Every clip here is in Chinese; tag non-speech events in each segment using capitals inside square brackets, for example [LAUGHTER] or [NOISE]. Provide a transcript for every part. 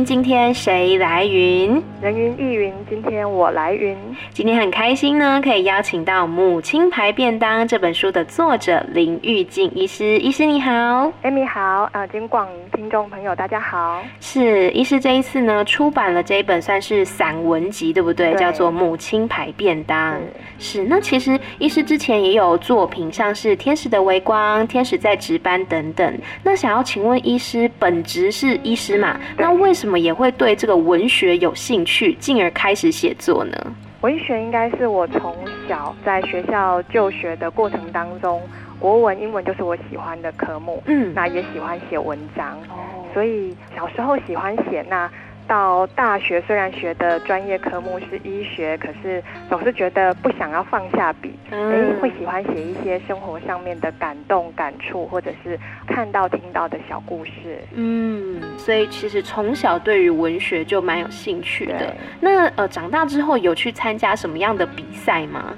云，今天谁来云？人云亦云，今天我来云。今天很开心呢，可以邀请到《母亲牌便当》这本书的作者林玉静医师。医师你好，Amy 好，呃，金广听众朋友大家好。是医师这一次呢，出版了这一本算是散文集，对不对？对，叫做《母亲牌便当》。是，是。那其实医师之前也有作品，像是《天使的微光》《天使在值班》等等。那想要请问医师，本职是医师嘛？那为什么也会对这个文学有兴趣，进而开始写作呢？文学应该是我从小在学校就学的过程当中，国文、英文就是我喜欢的科目。嗯，那也喜欢写文章，哦，所以小时候喜欢写那。到大学虽然学的专业科目是医学，可是总是觉得不想要放下笔，嗯，欸，会喜欢写一些生活上面的感动、感触，或者是看到、听到的小故事。嗯，所以其实从小对于文学就蛮有兴趣的。那呃，长大之后有去参加什么样的比赛吗？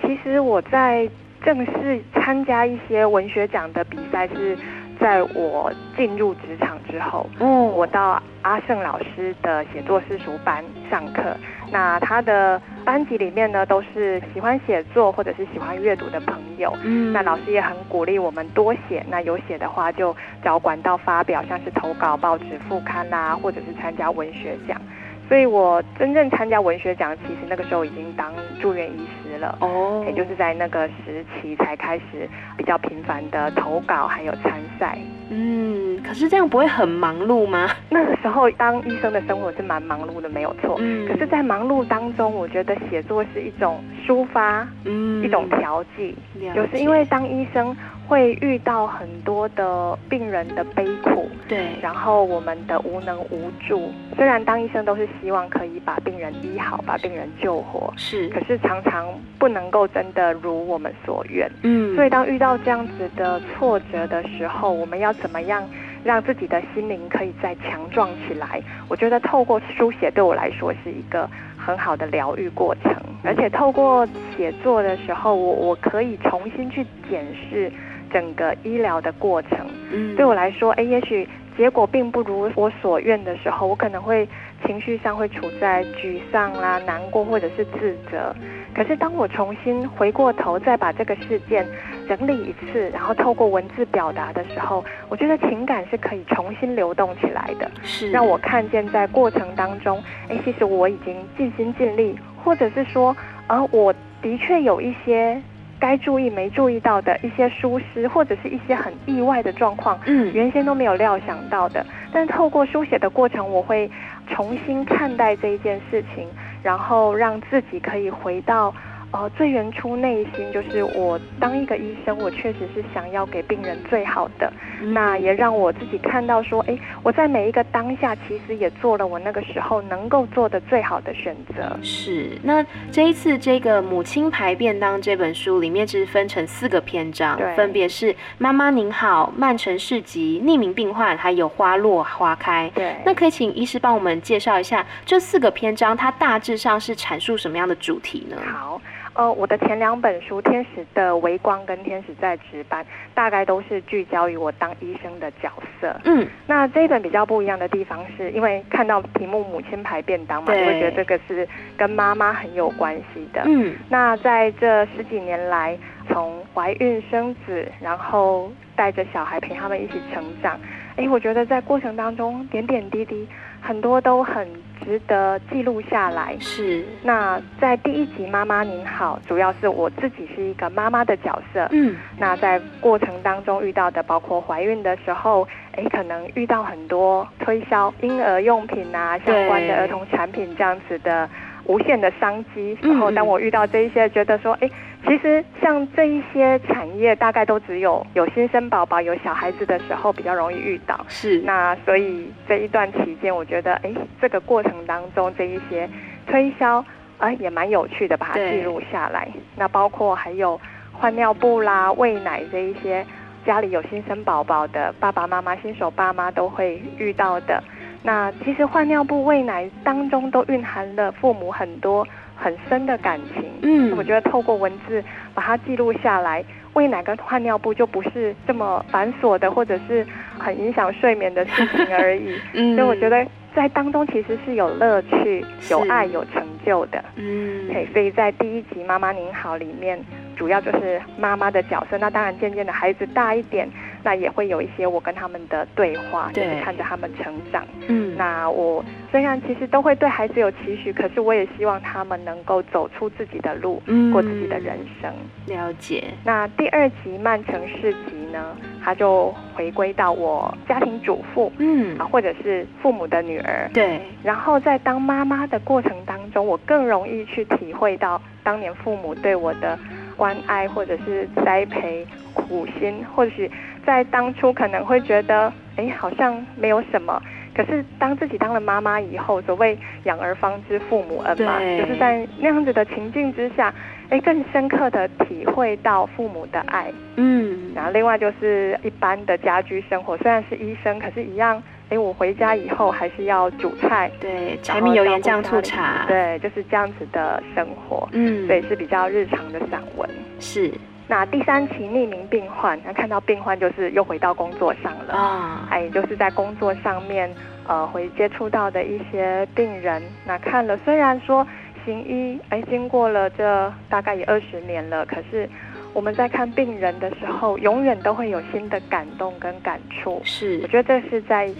其实我在正式参加一些文学奖的比赛是。在我进入职场之后，嗯，我到阿胜老师的写作私塾班上课。那他的班级里面呢，都是喜欢写作或者是喜欢阅读的朋友。嗯，那老师也很鼓励我们多写。那有写的话，就找管道发表，像是投稿报纸副刊啊，或者是参加文学奖。所以我真正参加文学奖，其实那个时候已经当住院医师了哦，也就是在那个时期才开始比较频繁的投稿还有参赛。嗯，可是这样不会很忙碌吗？[LAUGHS] 那个时候当医生的生活是蛮忙碌的，没有错。嗯，可是，在忙碌当中，我觉得写作是一种抒发，嗯，一种调剂，就是因为当医生。会遇到很多的病人的悲苦，对，然后我们的无能无助。虽然当医生都是希望可以把病人医好，把病人救活，是，可是常常不能够真的如我们所愿。嗯，所以当遇到这样子的挫折的时候，我们要怎么样让自己的心灵可以再强壮起来？我觉得透过书写对我来说是一个很好的疗愈过程，而且透过写作的时候，我我可以重新去检视。整个医疗的过程，嗯，对我来说，哎，也许结果并不如我所愿的时候，我可能会情绪上会处在沮丧啦、难过或者是自责。可是当我重新回过头，再把这个事件整理一次，然后透过文字表达的时候，我觉得情感是可以重新流动起来的，是让我看见在过程当中，哎，其实我已经尽心尽力，或者是说，啊，我的确有一些。该注意没注意到的一些疏失，或者是一些很意外的状况，嗯，原先都没有料想到的。但透过书写的过程，我会重新看待这一件事情，然后让自己可以回到。哦，最原初内心就是我当一个医生，我确实是想要给病人最好的。嗯、那也让我自己看到说，哎，我在每一个当下，其实也做了我那个时候能够做的最好的选择。是。那这一次这个《母亲牌便当》这本书里面，是分成四个篇章，分别是“妈妈您好”、“曼城市集”、“匿名病患”还有“花落花开”。对。那可以请医师帮我们介绍一下这四个篇章，它大致上是阐述什么样的主题呢？好。呃，我的前两本书《天使的微光》跟《天使在值班》，大概都是聚焦于我当医生的角色。嗯，那这一本比较不一样的地方是，因为看到题目“母亲牌便当”嘛，就会觉得这个是跟妈妈很有关系的。嗯，那在这十几年来，从怀孕生子，然后带着小孩陪他们一起成长，哎，我觉得在过程当中点点滴滴。很多都很值得记录下来。是。那在第一集《妈妈您好》，主要是我自己是一个妈妈的角色。嗯。那在过程当中遇到的，包括怀孕的时候，哎，可能遇到很多推销婴儿用品啊，相关的儿童产品这样子的。无限的商机，然后当我遇到这一些，觉得说，哎，其实像这一些产业，大概都只有有新生宝宝、有小孩子的时候比较容易遇到。是，那所以这一段期间，我觉得，哎，这个过程当中这一些推销，哎，也蛮有趣的，把它记录下来。那包括还有换尿布啦、喂奶这一些。家里有新生宝宝的爸爸妈妈、新手爸妈都会遇到的。那其实换尿布、喂奶当中都蕴含了父母很多很深的感情。嗯，我觉得透过文字把它记录下来，喂奶跟换尿布就不是这么繁琐的，或者是很影响睡眠的事情而已。[LAUGHS] 嗯，所以我觉得在当中其实是有乐趣、有爱、有成就的。嗯，嘿。所以在第一集《妈妈您好》里面，主要就是妈妈的角色。那当然，渐渐的孩子大一点。那也会有一些我跟他们的对话，对就是看着他们成长。嗯，那我虽然其实都会对孩子有期许，可是我也希望他们能够走出自己的路，嗯，过自己的人生。了解。那第二集曼城市集呢，他就回归到我家庭主妇，嗯，啊，或者是父母的女儿。对。然后在当妈妈的过程当中，我更容易去体会到当年父母对我的关爱，或者是栽培、苦心，或许。在当初可能会觉得，哎，好像没有什么。可是当自己当了妈妈以后，所谓养儿方知父母恩嘛，就是在那样子的情境之下，哎，更深刻的体会到父母的爱。嗯，然后另外就是一般的家居生活，虽然是医生，可是一样，哎，我回家以后还是要煮菜，对，柴米油盐酱醋茶，对，就是这样子的生活。嗯，所以是比较日常的散文。是。那第三期匿名病患，那看到病患就是又回到工作上了啊，哎就是在工作上面，呃，会接触到的一些病人。那看了，虽然说行医，哎，经过了这大概也二十年了，可是我们在看病人的时候，永远都会有新的感动跟感触。是，我觉得这是在医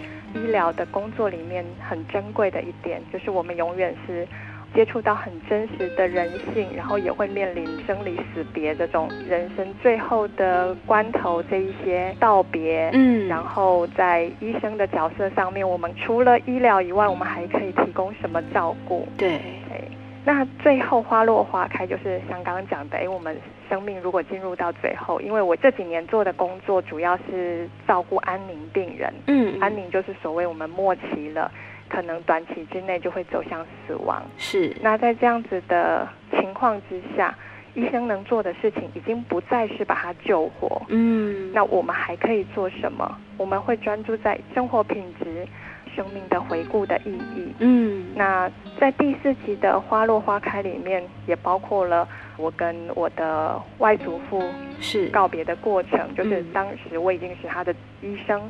疗的工作里面很珍贵的一点，就是我们永远是。接触到很真实的人性，然后也会面临生离死别这种人生最后的关头，这一些道别。嗯，然后在医生的角色上面，我们除了医疗以外，我们还可以提供什么照顾？对，对。那最后花落花开，就是像刚刚讲的，哎，我们生命如果进入到最后，因为我这几年做的工作主要是照顾安宁病人。嗯，安宁就是所谓我们末期了。可能短期之内就会走向死亡。是。那在这样子的情况之下，医生能做的事情已经不再是把他救活。嗯。那我们还可以做什么？我们会专注在生活品质、生命的回顾的意义。嗯。那在第四集的花落花开里面，也包括了我跟我的外祖父是告别的过程，是就是当时我已经是他的医生。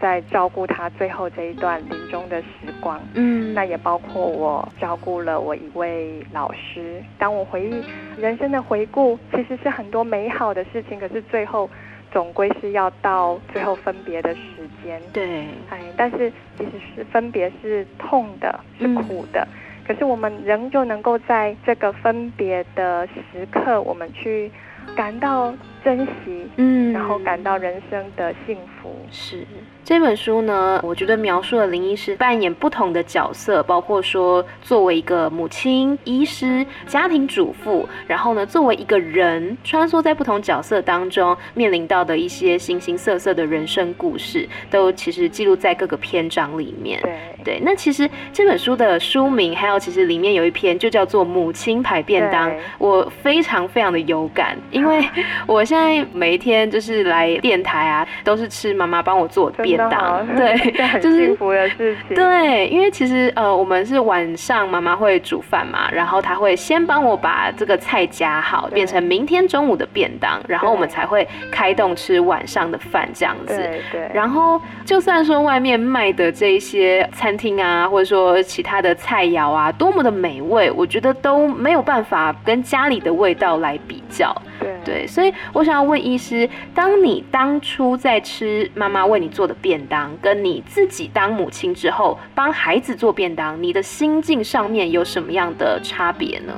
在照顾他最后这一段临终的时光，嗯，那也包括我照顾了我一位老师。当我回忆人生的回顾，其实是很多美好的事情，可是最后总归是要到最后分别的时间。对，哎，但是其实是分别是痛的，是苦的，嗯，可是我们仍旧能够在这个分别的时刻，我们去感到珍惜，嗯，然后感到人生的幸福。是。这本书呢，我觉得描述了林医师扮演不同的角色，包括说作为一个母亲、医师、家庭主妇，然后呢，作为一个人穿梭在不同角色当中，面临到的一些形形色色的人生故事，都其实记录在各个篇章里面。对对，那其实这本书的书名，还有其实里面有一篇就叫做《母亲牌便当》，我非常非常的有感，因为 [LAUGHS] 我现在每一天就是来电台啊，都是吃妈妈帮我做的便当，对，[LAUGHS] 就是幸福的事情。对，因为其实呃，我们是晚上妈妈会煮饭嘛，然后她会先帮我把这个菜夹好，变成明天中午的便当，然后我们才会开动吃晚上的饭这样子。对对。然后就算说外面卖的这一些餐厅啊，或者说其他的菜肴啊，多么的美味，我觉得都没有办法跟家里的味道来比较。对，所以我想要问医师，当你当初在吃妈妈为你做的便当，跟你自己当母亲之后帮孩子做便当，你的心境上面有什么样的差别呢？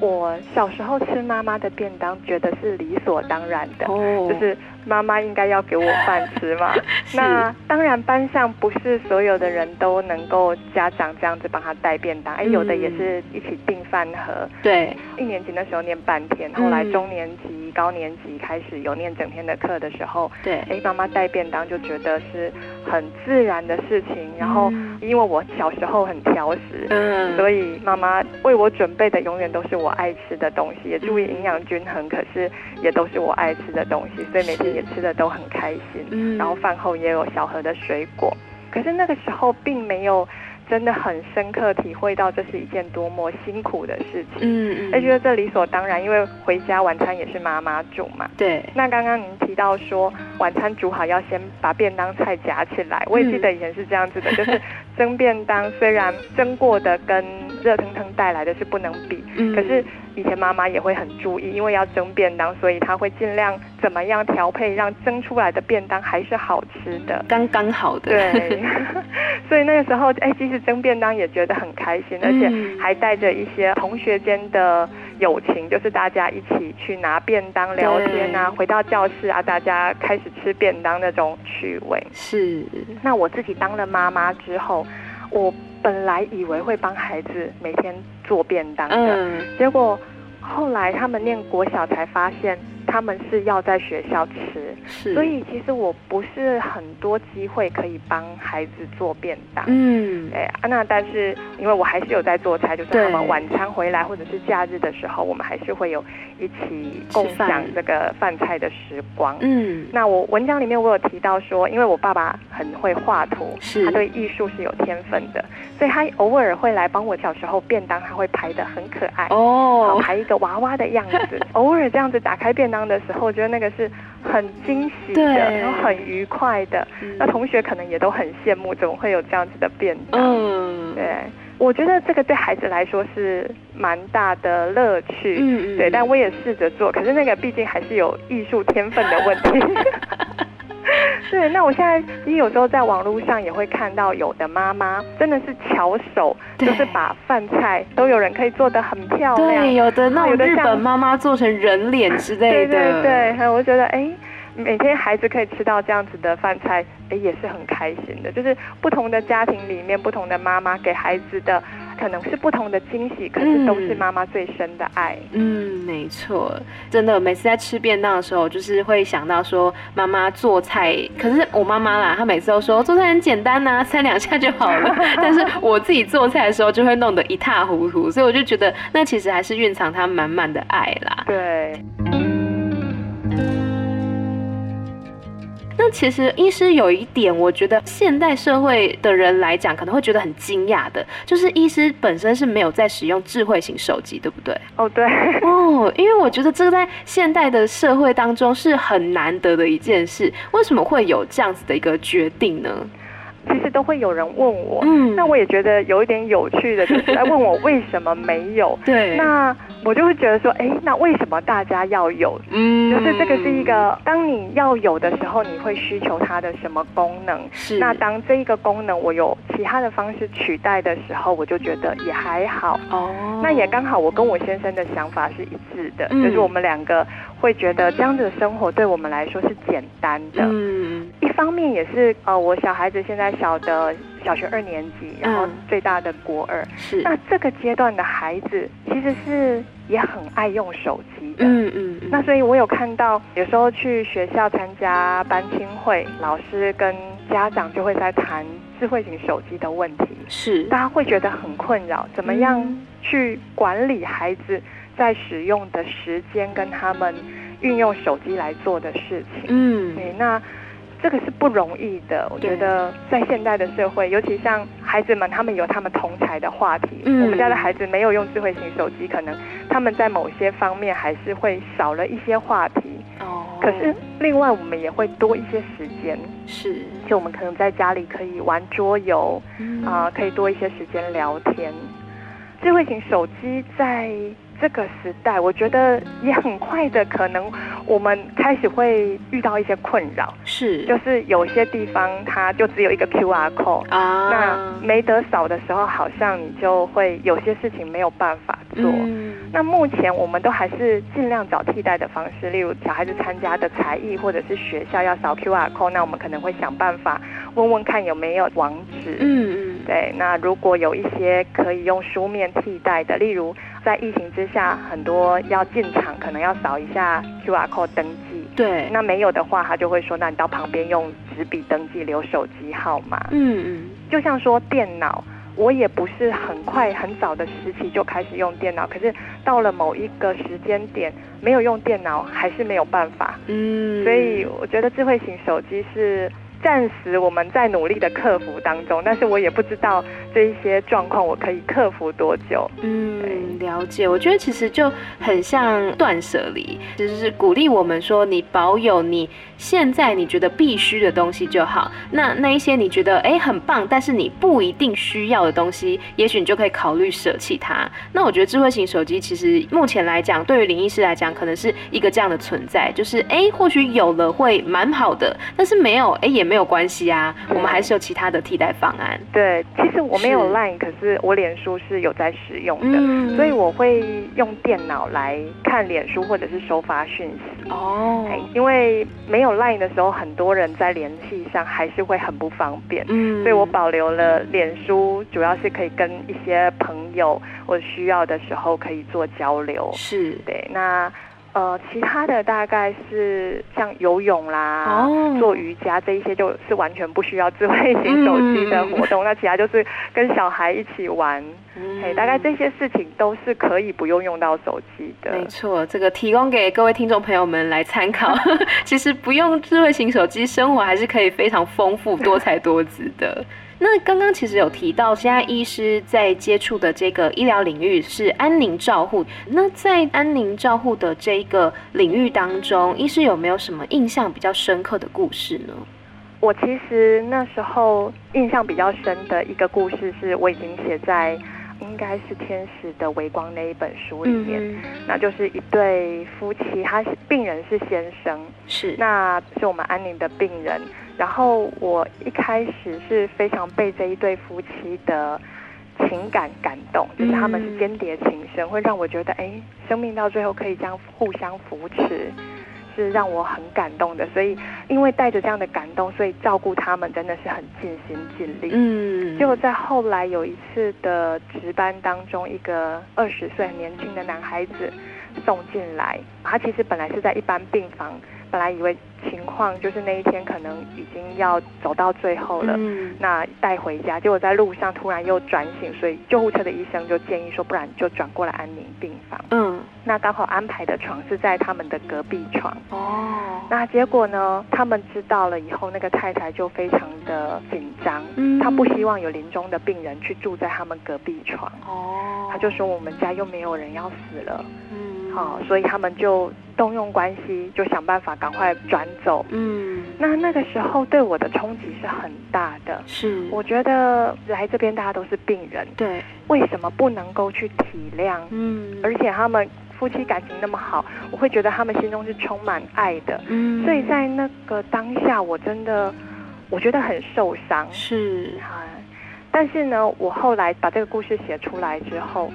我小时候吃妈妈的便当，觉得是理所当然的，哦、就是。妈妈应该要给我饭吃嘛？[LAUGHS] 那当然，班上不是所有的人都能够家长这样子帮他带便当，哎、嗯，有的也是一起订饭盒。对，一年级那时候念半天，后来中年级、嗯、高年级开始有念整天的课的时候，对，哎，妈妈带便当就觉得是很自然的事情。然后，因为我小时候很挑食，嗯，所以妈妈为我准备的永远都是我爱吃的东西，也注意营养均衡，可是也都是我爱吃的东西，所以每天也吃的都很开心。嗯，然后饭后也有小盒的水果，可是那个时候并没有。真的很深刻体会到这是一件多么辛苦的事情，嗯嗯，而觉得这理所当然，因为回家晚餐也是妈妈煮嘛。对。那刚刚您提到说晚餐煮好要先把便当菜夹起来，我也记得以前是这样子的，嗯、就是蒸便当虽然蒸过的跟热腾腾带来的是不能比，嗯，可是。以前妈妈也会很注意，因为要蒸便当，所以她会尽量怎么样调配，让蒸出来的便当还是好吃的，刚刚好的。对，[LAUGHS] 所以那个时候，哎，即使蒸便当也觉得很开心，而且还带着一些同学间的友情，就是大家一起去拿便当聊天啊，回到教室啊，大家开始吃便当那种趣味。是。那我自己当了妈妈之后，我本来以为会帮孩子每天做便当的，嗯、结果后来他们念国小才发现。他们是要在学校吃，是，所以其实我不是很多机会可以帮孩子做便当。嗯，哎，啊，那但是因为我还是有在做菜，就是他们晚餐回来或者是假日的时候，我们还是会有一起共享这个饭菜的时光。嗯，那我文章里面我有提到说，因为我爸爸很会画图，是，他对艺术是有天分的，所以他偶尔会来帮我小时候便当，他会排的很可爱哦，排一个娃娃的样子，[LAUGHS] 偶尔这样子打开便当的时候，我觉得那个是很惊喜的，然后很愉快的。那同学可能也都很羡慕，怎么会有这样子的变动？嗯，对，我觉得这个对孩子来说是蛮大的乐趣。嗯嗯，对，但我也试着做，可是那个毕竟还是有艺术天分的问题。[LAUGHS] [LAUGHS] 对，那我现在其实有时候在网络上也会看到有的妈妈真的是巧手，就是把饭菜都有人可以做得很漂亮。对，有的那种日本妈妈做成人脸之类的。对对对，我觉得哎，每天孩子可以吃到这样子的饭菜，哎，也是很开心的。就是不同的家庭里面，不同的妈妈给孩子的。可能是不同的惊喜，可是都是妈妈最深的爱。嗯，没错，真的，每次在吃便当的时候，就是会想到说妈妈做菜。可是我妈妈啦，她每次都说做菜很简单呐，三两下就好了。[LAUGHS] 但是我自己做菜的时候，就会弄得一塌糊涂，所以我就觉得那其实还是蕴藏她满满的爱啦。对。那其实医师有一点，我觉得现代社会的人来讲可能会觉得很惊讶的，就是医师本身是没有在使用智慧型手机，对不对？哦，对。哦，因为我觉得这个在现代的社会当中是很难得的一件事，为什么会有这样子的一个决定呢？其实都会有人问我，嗯，那我也觉得有一点有趣的，就是来问我为什么没有。[LAUGHS] 对，那我就会觉得说，哎，那为什么大家要有？嗯，就是这个是一个，当你要有的时候，你会需求它的什么功能？是。那当这一个功能我有其他的方式取代的时候，我就觉得也还好。哦。那也刚好，我跟我先生的想法是一致的，嗯，就是我们两个会觉得这样子的生活对我们来说是简单的。嗯。一方面也是，呃，我小孩子现在。小的小学二年级，然后最大的国二。是，那这个阶段的孩子其实是也很爱用手机的。嗯嗯。那所以我有看到，有时候去学校参加班亲会，老师跟家长就会在谈智慧型手机的问题。是，大家会觉得很困扰，怎么样去管理孩子在使用的时间，跟他们运用手机来做的事情。嗯，对，那。这个是不容易的，我觉得在现代的社会，尤其像孩子们，他们有他们同才的话题。嗯，我们家的孩子没有用智慧型手机，可能他们在某些方面还是会少了一些话题。哦。可是另外，我们也会多一些时间。是。就我们可能在家里可以玩桌游，啊、呃，可以多一些时间聊天。智慧型手机在。这个时代，我觉得也很快的，可能我们开始会遇到一些困扰，是，就是有些地方它就只有一个 QR code 啊，那没得扫的时候，好像你就会有些事情没有办法做。嗯、那目前我们都还是尽量找替代的方式，例如小孩子参加的才艺，或者是学校要扫 QR code，那我们可能会想办法问问看有没有网址。嗯嗯，对，那如果有一些可以用书面替代的，例如。在疫情之下，很多要进场可能要扫一下 QR code 登记。对，那没有的话，他就会说，那你到旁边用纸笔登记，留手机号码。嗯嗯。就像说电脑，我也不是很快很早的时期就开始用电脑，可是到了某一个时间点，没有用电脑还是没有办法。嗯，所以我觉得智慧型手机是。暂时我们在努力的克服当中，但是我也不知道这一些状况我可以克服多久。嗯，了解。我觉得其实就很像断舍离，就是鼓励我们说，你保有你现在你觉得必须的东西就好。那那一些你觉得哎很棒，但是你不一定需要的东西，也许你就可以考虑舍弃它。那我觉得智慧型手机其实目前来讲，对于林医师来讲，可能是一个这样的存在，就是哎或许有了会蛮好的，但是没有哎也。没有关系啊，我们还是有其他的替代方案。对，其实我没有 Line，可是我脸书是有在使用的，嗯、所以我会用电脑来看脸书或者是收发讯息。哦，因为没有 Line 的时候，很多人在联系上还是会很不方便。嗯，所以我保留了脸书，主要是可以跟一些朋友我需要的时候可以做交流。是对，那。呃，其他的大概是像游泳啦、oh. 做瑜伽这一些，就是完全不需要智慧型手机的活动。Mm. 那其他就是跟小孩一起玩，嘿、mm.，大概这些事情都是可以不用用到手机的。没错，这个提供给各位听众朋友们来参考。[LAUGHS] 其实不用智慧型手机，生活还是可以非常丰富、多彩多姿的。[LAUGHS] 那刚刚其实有提到，现在医师在接触的这个医疗领域是安宁照护。那在安宁照护的这个领域当中，医师有没有什么印象比较深刻的故事呢？我其实那时候印象比较深的一个故事，是我已经写在应该是《天使的微光》那一本书里面。嗯、那就是一对夫妻，他是病人是先生，是，那是我们安宁的病人。然后我一开始是非常被这一对夫妻的情感感动，就是他们是间谍情深，会让我觉得，哎，生命到最后可以这样互相扶持，是让我很感动的。所以，因为带着这样的感动，所以照顾他们真的是很尽心尽力。嗯，结果在后来有一次的值班当中，一个二十岁很年轻的男孩子送进来，他其实本来是在一般病房。本来以为情况就是那一天可能已经要走到最后了，嗯、那带回家，结果在路上突然又转醒，所以救护车的医生就建议说，不然就转过来安宁病房。嗯，那刚好安排的床是在他们的隔壁床。哦，那结果呢，他们知道了以后，那个太太就非常的紧张，嗯，她不希望有临终的病人去住在他们隔壁床。哦，她就说我们家又没有人要死了。嗯。好、哦，所以他们就动用关系，就想办法赶快转走。嗯，那那个时候对我的冲击是很大的。是，我觉得来这边大家都是病人，对，为什么不能够去体谅？嗯，而且他们夫妻感情那么好，我会觉得他们心中是充满爱的。嗯，所以在那个当下，我真的我觉得很受伤。是，啊，但是呢，我后来把这个故事写出来之后。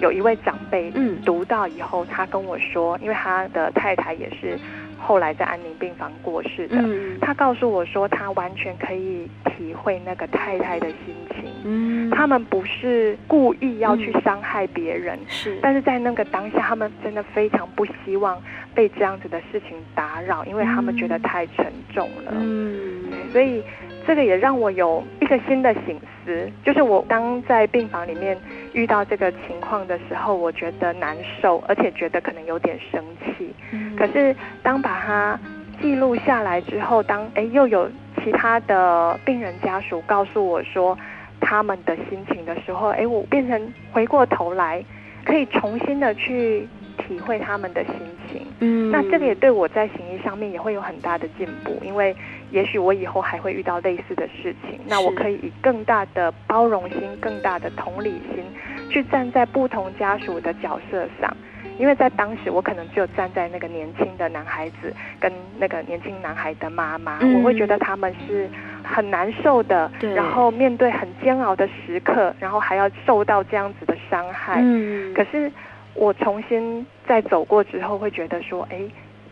有一位长辈，嗯，读到以后，他跟我说，因为他的太太也是后来在安宁病房过世的，嗯，他告诉我说，他完全可以体会那个太太的心情，嗯，他们不是故意要去伤害别人，是，但是在那个当下，他们真的非常不希望被这样子的事情打扰，因为他们觉得太沉重了，嗯，所以这个也让我有一个新的醒思，就是我当在病房里面。遇到这个情况的时候，我觉得难受，而且觉得可能有点生气。嗯。可是当把它记录下来之后，当哎又有其他的病人家属告诉我说他们的心情的时候，哎我变成回过头来可以重新的去体会他们的心情。嗯。那这个也对我在行医上面也会有很大的进步，因为也许我以后还会遇到类似的事情，那我可以以更大的包容心、更大的同理心。去站在不同家属的角色上，因为在当时我可能只有站在那个年轻的男孩子跟那个年轻男孩的妈妈，嗯，我会觉得他们是很难受的，然后面对很煎熬的时刻，然后还要受到这样子的伤害。嗯，可是我重新再走过之后，会觉得说，哎，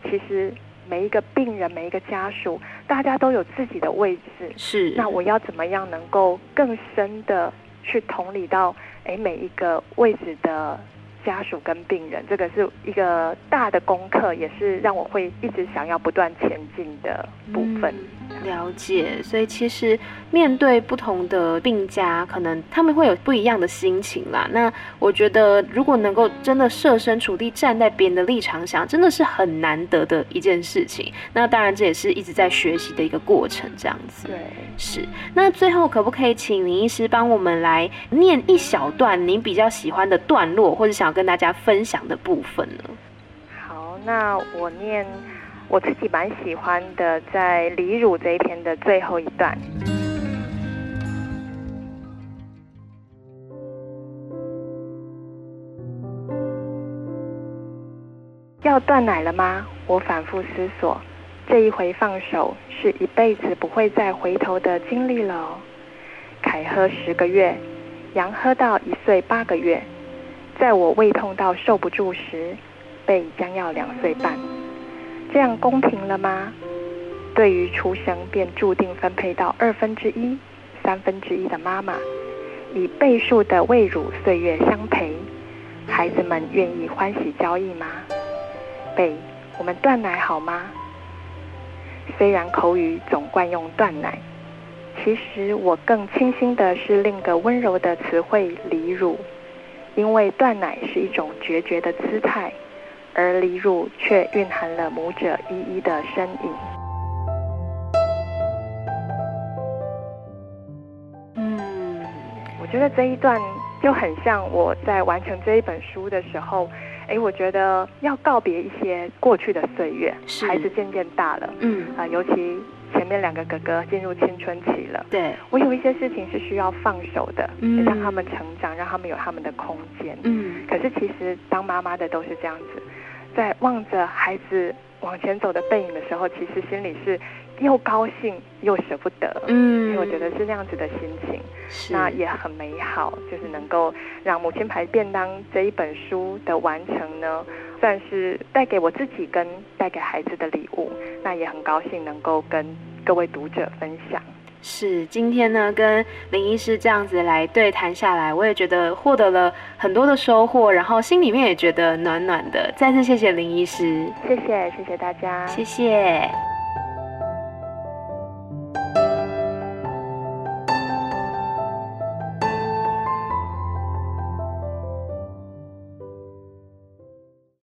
其实每一个病人、每一个家属，大家都有自己的位置。是，那我要怎么样能够更深的去同理到？哎，每一个位置的家属跟病人，这个是一个大的功课，也是让我会一直想要不断前进的部分。嗯了解，所以其实面对不同的病家，可能他们会有不一样的心情啦。那我觉得，如果能够真的设身处地站在别人的立场想，真的是很难得的一件事情。那当然，这也是一直在学习的一个过程，这样子。对，是。那最后可不可以请林医师帮我们来念一小段您比较喜欢的段落，或者想要跟大家分享的部分呢？好，那我念。我自己蛮喜欢的，在离乳这一篇的最后一段。要断奶了吗？我反复思索，这一回放手是一辈子不会再回头的经历了哦。凯喝十个月，杨喝到一岁八个月，在我胃痛到受不住时，贝将要两岁半。这样公平了吗？对于出生便注定分配到二分之一、三分之一的妈妈，以倍数的喂乳岁月相陪，孩子们愿意欢喜交易吗？贝，我们断奶好吗？虽然口语总惯用断奶，其实我更倾心的是另一个温柔的词汇离乳，因为断奶是一种决绝的姿态。而离乳却蕴含了母者依依的身影。嗯，我觉得这一段就很像我在完成这一本书的时候，哎，我觉得要告别一些过去的岁月，是孩子渐渐大了，嗯啊，尤其前面两个哥哥进入青春期了，对，我有一些事情是需要放手的，嗯，让他们成长，让他们有他们的空间，嗯，可是其实当妈妈的都是这样子。在望着孩子往前走的背影的时候，其实心里是又高兴又舍不得，嗯，因为我觉得是那样子的心情，是。那也很美好，就是能够让母亲牌便当这一本书的完成呢，算是带给我自己跟带给孩子的礼物，那也很高兴能够跟各位读者分享。是，今天呢，跟林医师这样子来对谈下来，我也觉得获得了很多的收获，然后心里面也觉得暖暖的。再次谢谢林医师，谢谢，谢谢大家，谢谢。